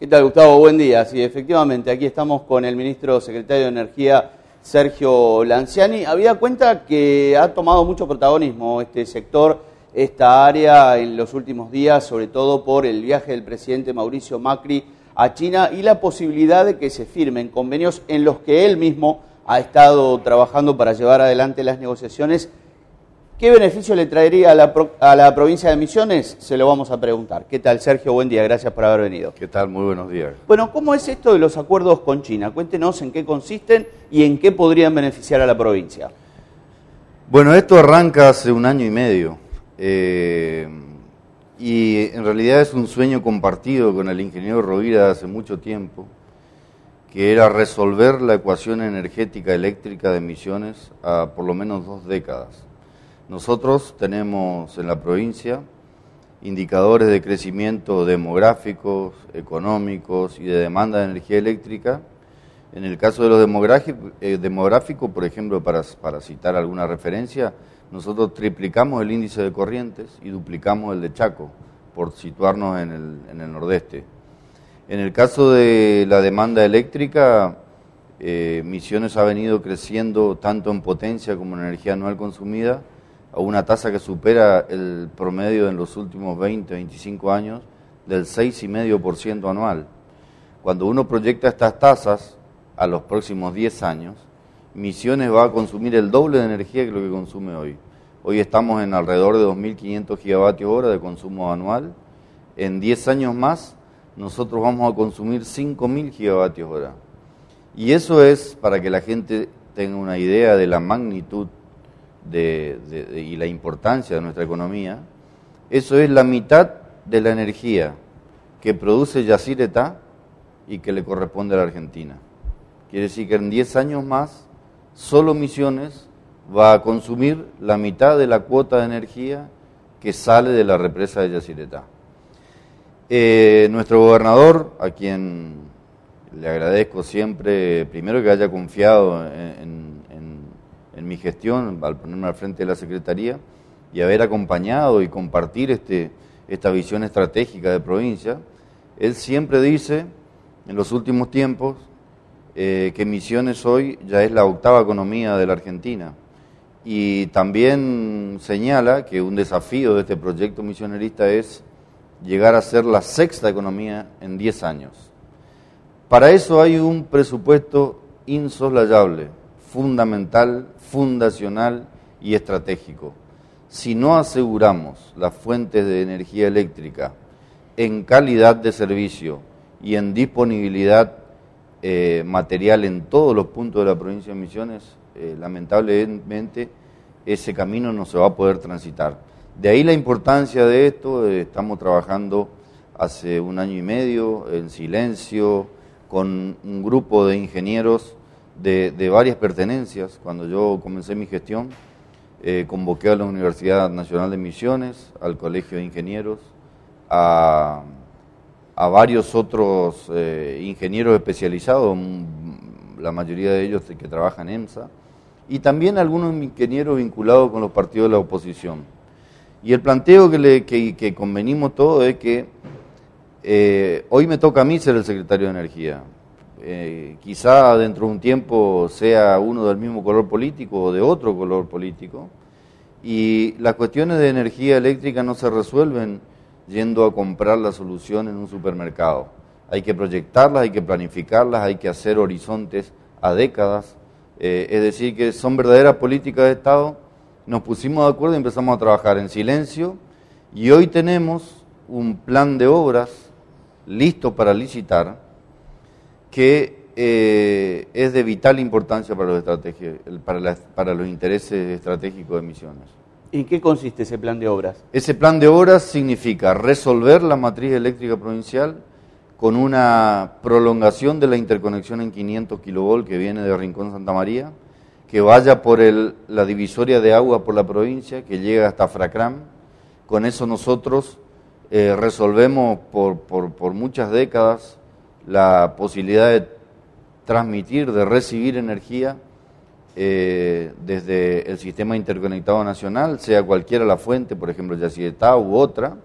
¿Qué tal, Gustavo? Buen día. Sí, efectivamente, aquí estamos con el ministro secretario de Energía, Sergio Lanciani. Había cuenta que ha tomado mucho protagonismo este sector, esta área en los últimos días, sobre todo por el viaje del presidente Mauricio Macri a China y la posibilidad de que se firmen convenios en los que él mismo ha estado trabajando para llevar adelante las negociaciones ¿Qué beneficio le traería a la, provincia de Misiones? Se lo vamos a preguntar. ¿Qué tal, Sergio? Buen día, gracias por haber venido. ¿Qué tal? Muy buenos días. Bueno, ¿cómo es esto de los acuerdos con China? Cuéntenos en qué consisten y en qué podrían beneficiar a la provincia. Bueno, esto arranca hace un año y medio. Eh, y en realidad es un sueño compartido con el ingeniero Rovira hace mucho tiempo, que era resolver la ecuación energética eléctrica de Misiones a por lo menos dos décadas. Nosotros tenemos en la provincia indicadores de crecimiento demográficos, económicos y de demanda de energía eléctrica. En el caso de los eh, demográficos, por ejemplo, para, citar alguna referencia, nosotros triplicamos el índice de corrientes y duplicamos el de Chaco, por situarnos en el, nordeste. En el caso de la demanda eléctrica, eh, Misiones ha venido creciendo tanto en potencia como en energía anual consumida a una tasa que supera el promedio en los últimos 20, 25 años del 6,5% anual. Cuando uno proyecta estas tasas a los próximos 10 años, Misiones va a consumir el doble de energía que lo que consume hoy. Hoy estamos en alrededor de 2.500 gigavatios hora de consumo anual. En 10 años más, nosotros vamos a consumir 5.000 gigavatios hora. Y eso es para que la gente tenga una idea de la magnitud y la importancia de nuestra economía, eso es la mitad de la energía que produce Yacyretá y que le corresponde a la Argentina. Quiere decir que en 10 años más, solo Misiones va a consumir la mitad de la cuota de energía que sale de la represa de Yacyretá. Eh, nuestro gobernador, a quien le agradezco siempre, primero que haya confiado en mi gestión, al ponerme al frente de la Secretaría, y haber acompañado y compartir este, esta visión estratégica de provincia, él siempre dice, en los últimos tiempos, eh, que Misiones hoy ya es la octava economía de la Argentina. Y también señala que un desafío de este proyecto misionerista es llegar a ser la sexta economía en 10 años. Para eso hay un presupuesto insoslayable, fundamental, fundacional y estratégico. Si no aseguramos las fuentes de energía eléctrica en calidad de servicio y en disponibilidad eh, material en todos los puntos de la provincia de Misiones, eh, lamentablemente ese camino no se va a poder transitar. De ahí la importancia de esto, eh, estamos trabajando hace un año y medio en silencio con un grupo de ingenieros de, varias pertenencias. Cuando yo comencé mi gestión, eh, convoqué a la Universidad Nacional de Misiones, al Colegio de Ingenieros, a, varios otros eh, ingenieros especializados, la mayoría de ellos que trabajan en EMSA, y también algunos ingenieros vinculados con los partidos de la oposición. Y el planteo que, le, que, convenimos todos es que eh, hoy me toca a mí ser el secretario de Energía. Eh, quizá dentro de un tiempo sea uno del mismo color político o de otro color político, y las cuestiones de energía eléctrica no se resuelven yendo a comprar la solución en un supermercado. Hay que proyectarlas, hay que planificarlas, hay que hacer horizontes a décadas, eh, es decir, que son verdaderas políticas de Estado. Nos pusimos de acuerdo y empezamos a trabajar en silencio, y hoy tenemos un plan de obras listo para licitar que eh, es de vital importancia para los, para, para los intereses estratégicos de Misiones. ¿En qué consiste ese plan de obras? Ese plan de obras significa resolver la matriz eléctrica provincial con una prolongación de la interconexión en 500 kilovolt que viene de Rincón Santa María, que vaya por el, la divisoria de agua por la provincia, que llega hasta Fracram. Con eso nosotros eh, resolvemos por, por, por muchas décadas la posibilidad de transmitir, de recibir energía eh, desde el sistema interconectado nacional, sea cualquiera la fuente, por ejemplo Yacyretá u otra,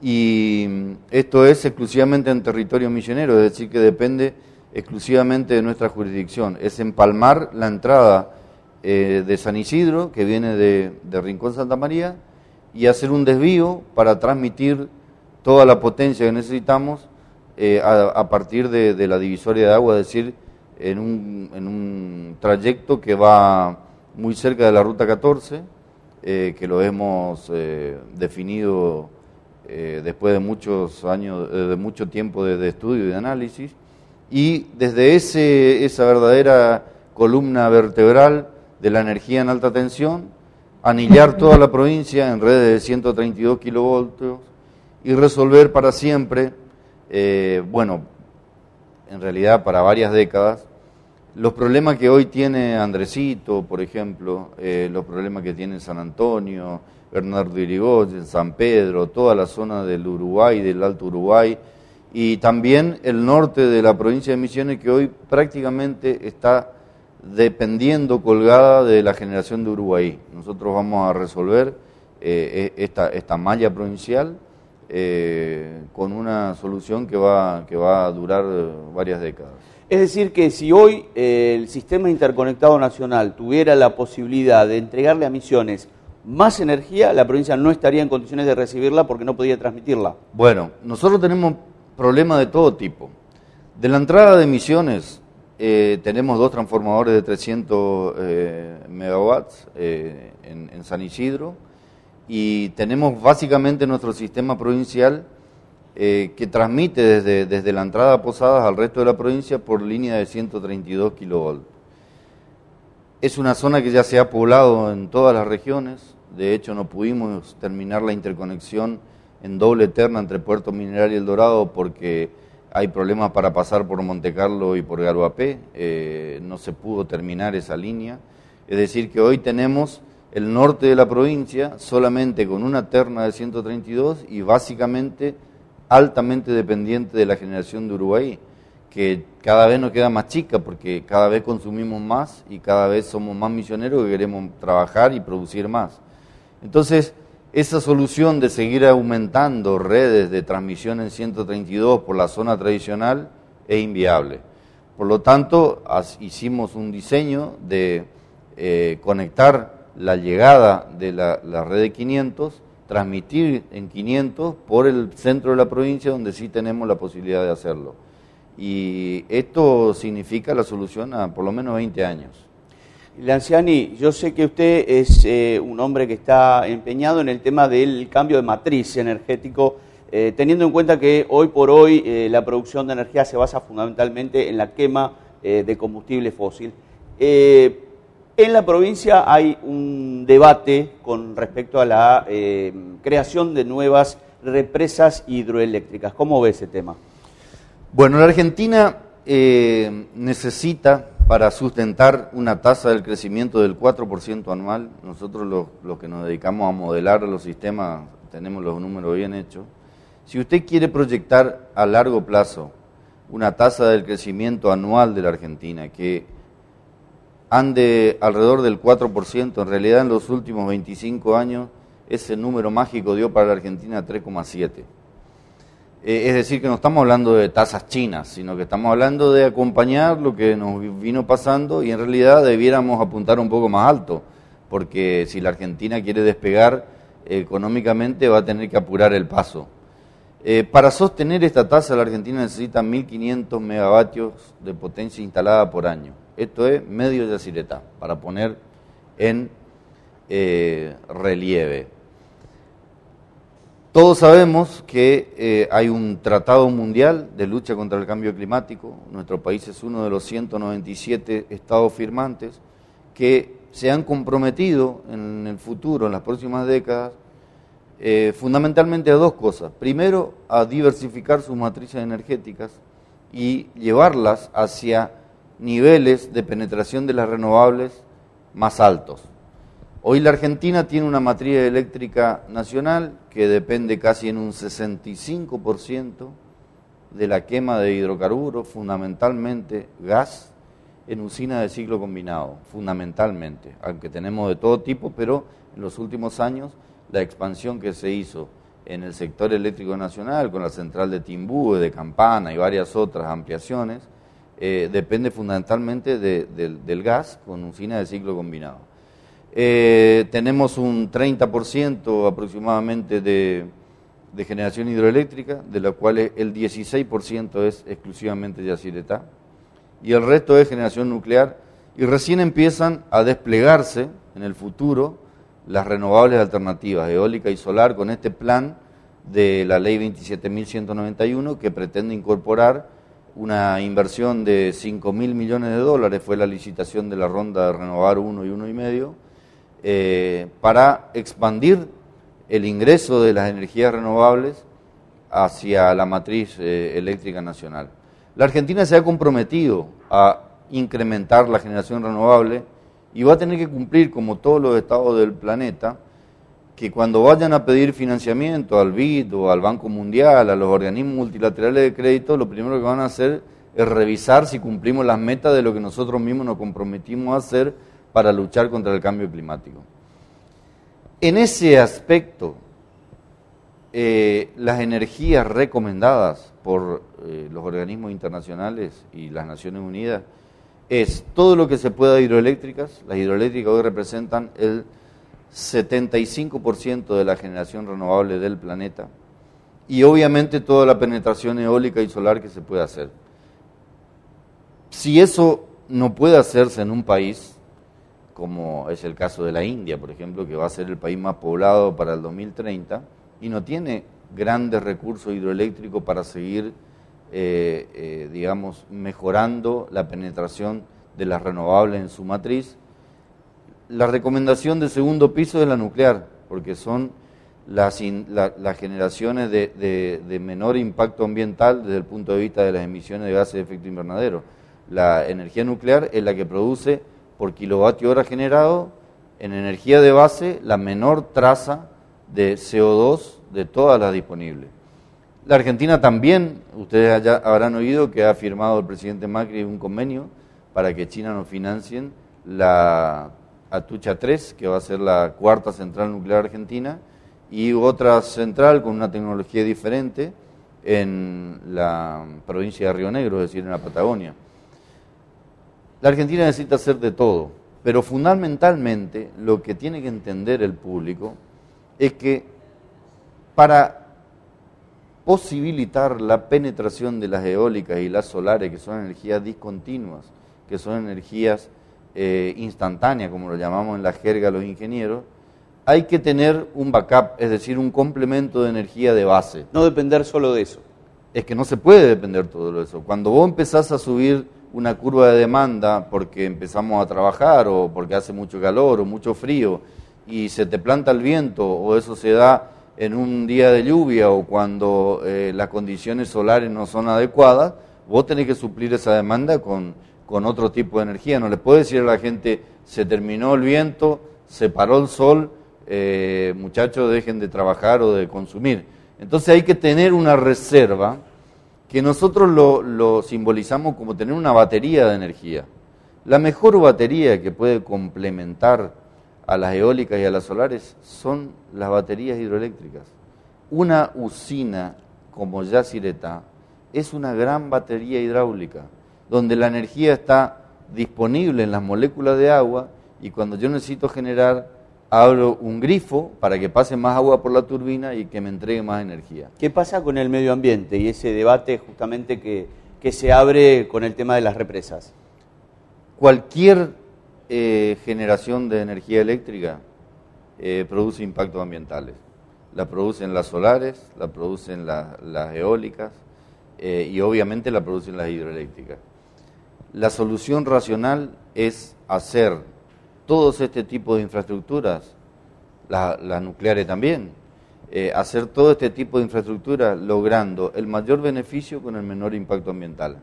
y esto es exclusivamente en territorio misionero, es decir, que depende exclusivamente de nuestra jurisdicción. Es empalmar la entrada eh, de San Isidro, que viene de, Rincón Santa María, y hacer un desvío para transmitir toda la potencia que necesitamos eh, a, partir de, la divisoria de agua, es decir, en un, en un trayecto que va muy cerca de la Ruta 14, eh, que lo hemos definido después de muchos años, de mucho tiempo de, de, estudio y de análisis, y desde ese, esa verdadera columna vertebral de la energía en alta tensión, anillar toda la provincia en redes de 132 kilovoltios y resolver para siempre, eh, bueno, en realidad para varias décadas, los problemas que hoy tiene Andresito, por ejemplo, eh, los problemas que tiene San Antonio, Bernardo Irigoyen, San Pedro, toda la zona del Uruguay, del Alto Uruguay, y también el norte de la provincia de Misiones que hoy prácticamente está dependiendo colgada de la generación de Uruguay. Nosotros vamos a resolver eh, e, esta, esta malla provincial eh, con una solución que va, que va a durar varias décadas. Es decir, que si hoy eh, el sistema interconectado nacional tuviera la posibilidad de entregarle a Misiones más energía, la provincia no estaría en condiciones de recibirla porque no podía transmitirla. Bueno, nosotros tenemos problemas de todo tipo. De la entrada de Misiones eh, tenemos dos transformadores de 300 eh, megawatts eh, en, San Isidro y tenemos básicamente nuestro sistema provincial que transmite desde, desde la entrada a Posadas al resto de la provincia por línea de 132 kilovolts. Es una zona que ya se ha poblado en todas las regiones, de hecho no pudimos terminar la interconexión en doble eterna entre Puerto Mineral y El Dorado porque hay problemas para pasar por Monte Carlo y por Garuapé, eh, no se pudo terminar esa línea. Es decir, que hoy tenemos el norte de la provincia solamente con una terna de 132 y básicamente altamente dependiente de la generación de Uruguay, que cada vez nos queda más chica porque cada vez consumimos más y cada vez somos más misioneros que queremos trabajar y producir más. Entonces, esa solución de seguir aumentando redes de transmisión en 132 por la zona tradicional es inviable. Por lo tanto, hicimos un diseño de eh, conectar la llegada de la, red de 500, transmitir en 500 por el centro de la provincia donde sí tenemos la posibilidad de hacerlo. Y esto significa la solución a por lo menos 20 años. Lanciani, yo sé que usted es eh, un hombre que está empeñado en el tema del cambio de matriz energético, eh, teniendo en cuenta que hoy por hoy eh, la producción de energía se basa fundamentalmente en la quema de combustible fósil. En la provincia hay un debate con respecto a la creación de nuevas represas hidroeléctricas. ¿Cómo ve ese tema? Bueno, la Argentina necesita para sustentar una tasa del crecimiento del 4% anual. Nosotros los, que nos dedicamos a modelar los sistemas tenemos los números bien hechos. Si usted quiere proyectar a largo plazo una tasa del crecimiento anual de la Argentina que ande alrededor del 4%, en realidad en los últimos 25 años ese número mágico dio para la Argentina 3,7%. Eh, es decir, que no estamos hablando de tasas chinas, sino que estamos hablando de acompañar lo que nos vino pasando y en realidad debiéramos apuntar un poco más alto, porque si la Argentina quiere despegar económicamente va a tener que apurar el paso. Eh, para sostener esta tasa la Argentina necesita 1.500 megavatios de potencia instalada por año. Esto es medio de acireta, para poner en eh, relieve. Todos sabemos que eh, hay un tratado mundial de lucha contra el cambio climático. Nuestro país es uno de los 197 estados firmantes que se han comprometido en el futuro, en las próximas décadas, eh, fundamentalmente a dos cosas. Primero, a diversificar sus matrices energéticas y llevarlas hacia niveles de penetración de las renovables más altos. Hoy la Argentina tiene una matriz eléctrica nacional que depende casi en un 65% de la quema de hidrocarburos, fundamentalmente gas, en usina de ciclo combinado, fundamentalmente, aunque tenemos de todo tipo, pero en los últimos años la expansión que se hizo en el sector eléctrico nacional, con la central de Timbú, de Campana y varias otras ampliaciones, eh, depende fundamentalmente del gas con usina de ciclo combinado. Eh, tenemos un 30% aproximadamente de, generación hidroeléctrica, de la cual el 16% es exclusivamente de Yacyretá, y el resto es generación nuclear, y recién empiezan a desplegarse en el futuro las renovables alternativas, eólica y solar, con este plan de la ley 27.191 que pretende incorporar una inversión de 5 mil millones de dólares, fue la licitación de la ronda de renovar uno y uno y medio, eh, para expandir el ingreso de las energías renovables hacia la matriz eh, eléctrica nacional. La Argentina se ha comprometido a incrementar la generación renovable y va a tener que cumplir, como todos los estados del planeta, que cuando vayan a pedir financiamiento al BID o al Banco Mundial, a los organismos multilaterales de crédito, lo primero que van a hacer es revisar si cumplimos las metas de lo que nosotros mismos nos comprometimos a hacer para luchar contra el cambio climático. En ese aspecto, eh, las energías recomendadas por eh, los organismos internacionales y las Naciones Unidas es todo lo que se pueda hidroeléctricas. Las hidroeléctricas hoy representan el 75% de la generación renovable del planeta y obviamente toda la penetración eólica y solar que se puede hacer. Si eso no puede hacerse en un país, como es el caso de la India, por ejemplo, que va a ser el país más poblado para el 2030, y no tiene grandes recursos hidroeléctricos para seguir eh, eh, digamos, mejorando la penetración de las renovables en su matriz. La recomendación de segundo piso es la nuclear, porque son las, generaciones de, menor impacto ambiental desde el punto de vista de las emisiones de gases de efecto invernadero. La energía nuclear es la que produce por kilovatio hora generado en energía de base la menor traza de CO2 de todas las disponibles. La Argentina también, ustedes habrán oído que ha firmado el presidente Macri un convenio para que China nos financien la Atucha 3, que va a ser la cuarta central nuclear argentina, y otra central con una tecnología diferente en la provincia de Río Negro, es decir, en la Patagonia. La Argentina necesita hacer de todo, pero fundamentalmente lo que tiene que entender el público es que para posibilitar la penetración de las eólicas y las solares, que son energías discontinuas, que son energías eh, instantáneas, como lo llamamos en la jerga los ingenieros, hay que tener un backup, es decir, un complemento de energía de base. No depender solo de eso. Es que no se puede depender todo de eso. Cuando vos empezás a subir una curva de demanda porque empezamos a trabajar o porque hace mucho calor o mucho frío y se te planta el viento o eso se da en un día de lluvia o cuando eh, las condiciones solares no son adecuadas, vos tenés que suplir esa demanda con, con otro tipo de energía. No le puedes decir a la gente, se terminó el viento, se paró el sol, eh, muchachos dejen de trabajar o de consumir. Entonces hay que tener una reserva que nosotros lo, lo simbolizamos como tener una batería de energía. La mejor batería que puede complementar a las eólicas y a las solares son las baterías hidroeléctricas. Una usina como Yacyretá es una gran batería hidráulica, donde la energía está disponible en las moléculas de agua y cuando yo necesito generar, abro un grifo para que pase más agua por la turbina y que me entregue más energía. ¿Qué pasa con el medio ambiente y ese debate justamente que, que se abre con el tema de las represas? Cualquier eh, generación de energía eléctrica eh, produce impactos ambientales. La producen las solares, la producen las eólicas eh, y obviamente la producen las hidroeléctricas. La solución racional es hacer todos este tipo de infraestructuras, las nucleares también, hacer todo este tipo de infraestructuras logrando el mayor beneficio con el menor impacto ambiental.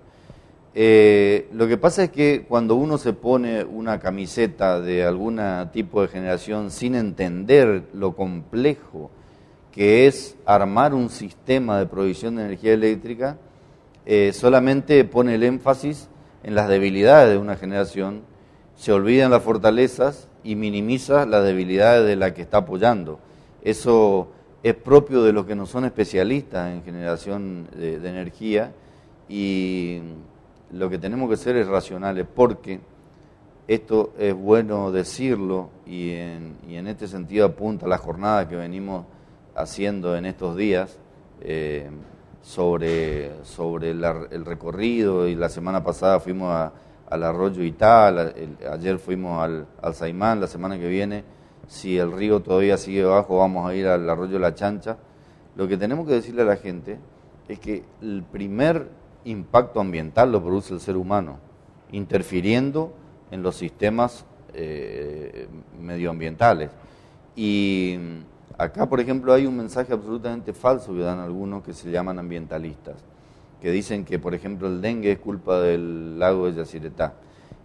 Eh, lo que pasa es que cuando uno se pone una camiseta de algún tipo de generación sin entender lo complejo que es armar un sistema de provisión de energía eléctrica, eh, solamente pone el énfasis en las debilidades de una generación, se olvidan las fortalezas y minimiza las debilidades de la que está apoyando. Eso es propio de los que no son especialistas en generación de, energía y lo que tenemos que ser es racionales porque esto es bueno decirlo y en, este sentido apunta la jornada que venimos haciendo en estos días eh, sobre, sobre el recorrido y la semana pasada fuimos al arroyo Ital, ayer fuimos al, al Saimán, la semana que viene si el río todavía sigue bajo, vamos a ir al arroyo La Chancha. Lo que tenemos que decirle a la gente es que el primer impacto ambiental lo produce el ser humano, interfiriendo en los sistemas eh, medioambientales. Y acá, por ejemplo, hay un mensaje absolutamente falso que dan algunos que se llaman ambientalistas, que dicen que, por ejemplo, el dengue es culpa del lago de Yacyretá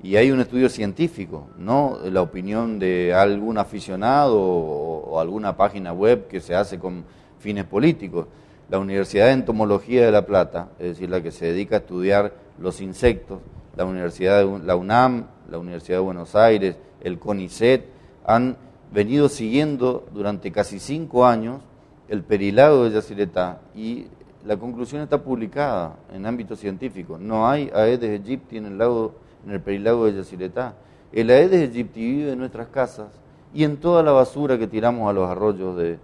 y hay un estudio científico, no la opinión de algún aficionado o, alguna página web que se hace con fines políticos. La Universidad de Entomología de La Plata, es decir, la que se dedica a estudiar los insectos, la Universidad de la UNAM, la Universidad de Buenos Aires, el CONICET, han venido siguiendo durante casi cinco años el perilago de Yacyretá y la conclusión está publicada en ámbito científico. No hay Aedes aegypti en el lago en el perilago de Yacyretá. El Aedes aegypti vive en nuestras casas y en toda la basura que tiramos a los arroyos de,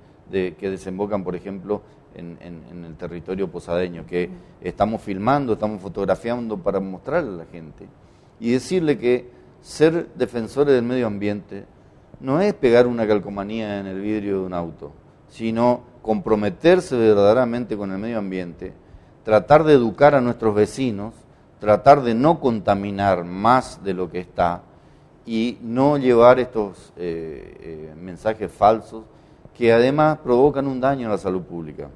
que desembocan, por ejemplo, en, el territorio posadeño, que estamos filmando, estamos fotografiando para mostrarle a la gente. Y decirle que ser defensores del medio ambiente no es pegar una calcomanía en el vidrio de un auto, sino comprometerse verdaderamente con el medio ambiente, tratar de educar a nuestros vecinos tratar de no contaminar más de lo que está y no llevar estos eh, eh, mensajes falsos que además provocan un daño a la salud pública.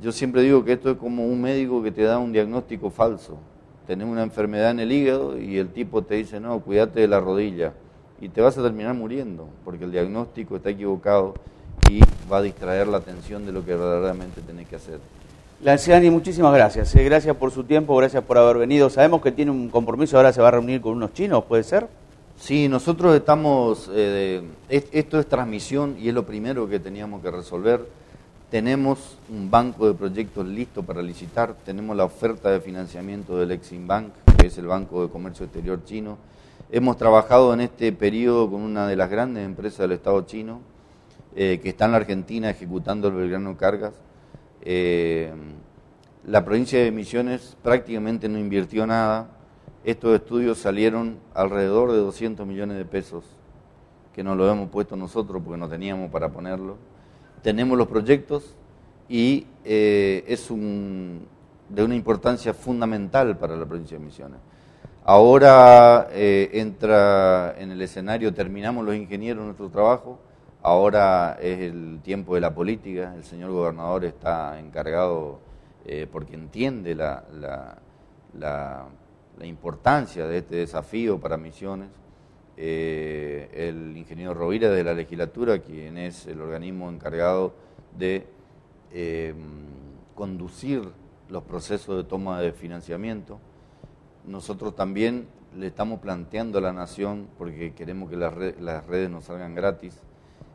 Yo siempre digo que esto es como un médico que te da un diagnóstico falso. Tenés una enfermedad en el hígado y el tipo te dice, no, cuídate de la rodilla. Y te vas a terminar muriendo, porque el diagnóstico está equivocado y va a distraer la atención de lo que verdaderamente tenés que hacer. Lanciani, muchísimas gracias. Eh, gracias por su tiempo, gracias por haber venido. Sabemos que tiene un compromiso, ahora se va a reunir con unos chinos, ¿puede ser? Sí, nosotros estamos, eh, esto es transmisión y es lo primero que teníamos que resolver. Tenemos un banco de proyectos listo para licitar, tenemos la oferta de financiamiento del Exim Bank, que es el Banco de Comercio Exterior chino. Hemos trabajado en este periodo con una de las grandes empresas del Estado chino, eh, que está en la Argentina ejecutando el Belgrano Cargas eh, la provincia de Misiones prácticamente no invirtió nada. Estos estudios salieron alrededor de 200 millones de pesos, que no lo hemos puesto nosotros porque no teníamos para ponerlo. Tenemos los proyectos y eh, es un, de una importancia fundamental para la provincia de Misiones. Ahora eh, entra en el escenario, terminamos los ingenieros nuestro trabajo, Ahora es el tiempo de la política, el señor gobernador está encargado eh, porque entiende la, la, importancia de este desafío para Misiones. Eh, el ingeniero Rovira de la legislatura, quien es el organismo encargado de conducir los procesos de toma de financiamiento. Nosotros también le estamos planteando a la nación, porque queremos que las, redes nos salgan gratis,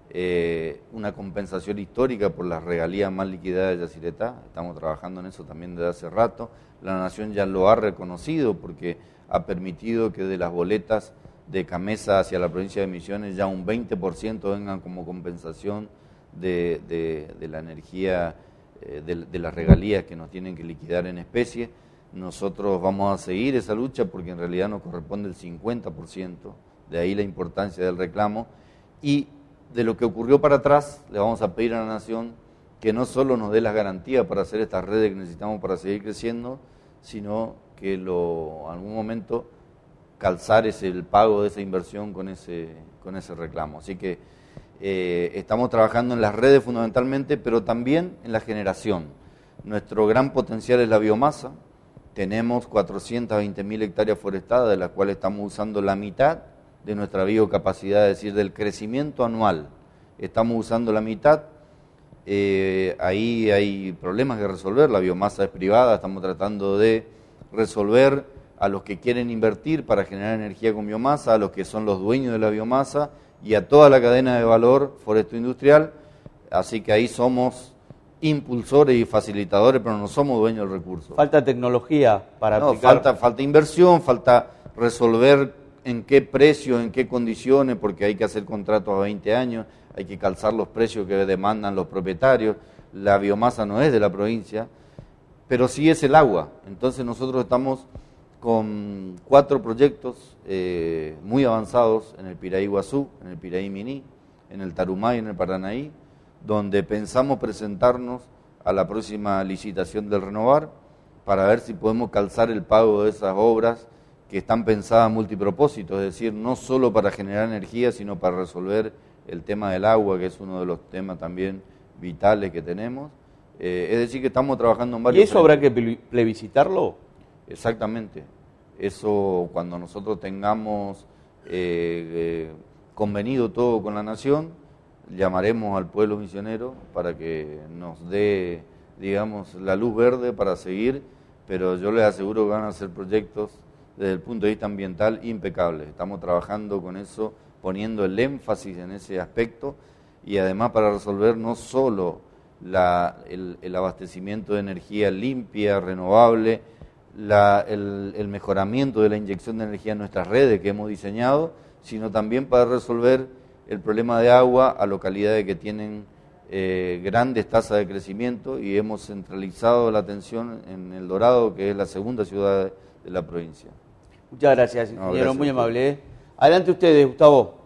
eh, una compensación histórica por las regalías más liquidadas de Yacyretá. Estamos trabajando en eso también desde hace rato. La Nación ya lo ha reconocido porque ha permitido que de las boletas de Camesa hacia la provincia de Misiones ya un 20% vengan como compensación de, la energía, eh, de, las regalías que nos tienen que liquidar en especie. Nosotros vamos a seguir esa lucha porque en realidad nos corresponde el 50%, de ahí la importancia del reclamo. Y de lo que ocurrió para atrás, le vamos a pedir a la Nación que no solo nos dé las garantías para hacer estas redes que necesitamos para seguir creciendo, sino que lo, en algún momento calzar ese, el pago de esa inversión con ese, con ese reclamo. Así que eh, estamos trabajando en las redes fundamentalmente, pero también en la generación. Nuestro gran potencial es la biomasa. Tenemos 420.000 hectáreas forestadas, de las cuales estamos usando la mitad de nuestra biocapacidad, es decir, del crecimiento anual. Estamos usando la mitad, eh, ahí hay problemas que resolver, la biomasa es privada, estamos tratando de resolver a los que quieren invertir para generar energía con biomasa, a los que son los dueños de la biomasa y a toda la cadena de valor foresto industrial Así que ahí somos impulsores y facilitadores, pero no somos dueños del recurso. Falta tecnología para no, aplicar. Falta, falta inversión, falta resolver en qué precio, en qué condiciones, porque hay que hacer contratos a 20 años, hay que calzar los precios que demandan los propietarios. La biomasa no es de la provincia, pero sí es el agua. Entonces nosotros estamos con cuatro proyectos eh, muy avanzados en el Piraí Guazú, en el Piraí Miní, en el Tarumay y en el Paranaí, donde pensamos presentarnos a la próxima licitación del Renovar para ver si podemos calzar el pago de esas obras que están pensadas multipropósito, es decir, no solo para generar energía, sino para resolver el tema del agua, que es uno de los temas también vitales que tenemos. Eh, es decir, que estamos trabajando en varios... ¿Y eso habrá que plebiscitarlo? Exactamente. Eso cuando nosotros tengamos eh, eh, convenido todo con la nación, llamaremos al pueblo misionero para que nos dé, digamos, la luz verde para seguir, pero yo les aseguro que van a ser proyectos desde el punto de vista ambiental impecables. Estamos trabajando con eso, poniendo el énfasis en ese aspecto y además para resolver no solo el, abastecimiento de energía limpia, renovable, el, el mejoramiento de la inyección de energía en nuestras redes que hemos diseñado, sino también para resolver el problema de agua a localidades que tienen eh, grandes tasas de crecimiento y hemos centralizado la atención en El Dorado, que es la segunda ciudad de la provincia. Muchas gracias, ingeniero, muy amable. ¿eh? Adelante ustedes, Gustavo.